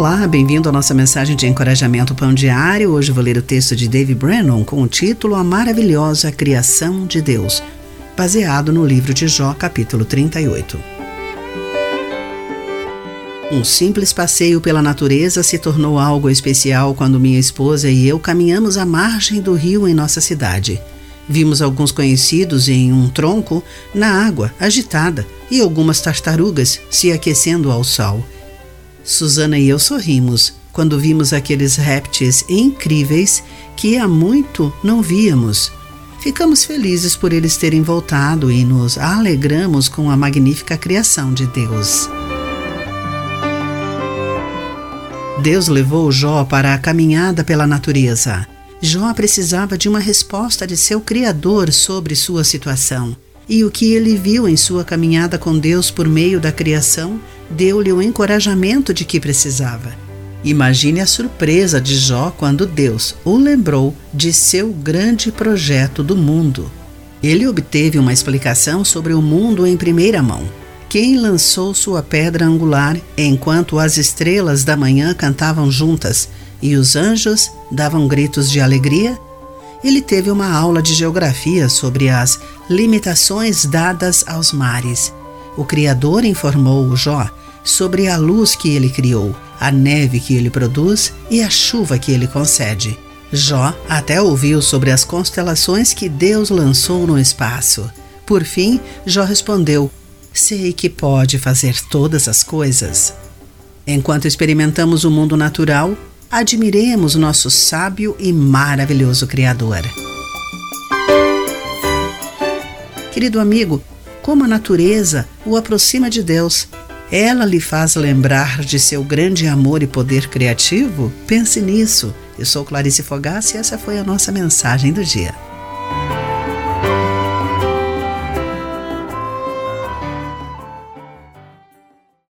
Olá, bem-vindo à nossa mensagem de encorajamento Pão Diário. Hoje vou ler o texto de Dave Brennan com o título A Maravilhosa Criação de Deus, baseado no livro de Jó, capítulo 38. Um simples passeio pela natureza se tornou algo especial quando minha esposa e eu caminhamos à margem do rio em nossa cidade. Vimos alguns conhecidos em um tronco na água agitada e algumas tartarugas se aquecendo ao sol. Susana e eu sorrimos quando vimos aqueles répteis incríveis que há muito não víamos. Ficamos felizes por eles terem voltado e nos alegramos com a magnífica criação de Deus. Deus levou Jó para a caminhada pela natureza. Jó precisava de uma resposta de seu Criador sobre sua situação. E o que ele viu em sua caminhada com Deus por meio da criação deu-lhe o encorajamento de que precisava. Imagine a surpresa de Jó quando Deus o lembrou de seu grande projeto do mundo. Ele obteve uma explicação sobre o mundo em primeira mão. Quem lançou sua pedra angular enquanto as estrelas da manhã cantavam juntas e os anjos davam gritos de alegria? Ele teve uma aula de geografia sobre as limitações dadas aos mares. O Criador informou Jó sobre a luz que ele criou, a neve que ele produz e a chuva que ele concede. Jó até ouviu sobre as constelações que Deus lançou no espaço. Por fim, Jó respondeu: Sei que pode fazer todas as coisas. Enquanto experimentamos o mundo natural, admiremos nosso sábio e maravilhoso Criador. Querido amigo, como a natureza o aproxima de Deus, ela lhe faz lembrar de seu grande amor e poder criativo? Pense nisso. Eu sou Clarice Fogaça e essa foi a nossa mensagem do dia.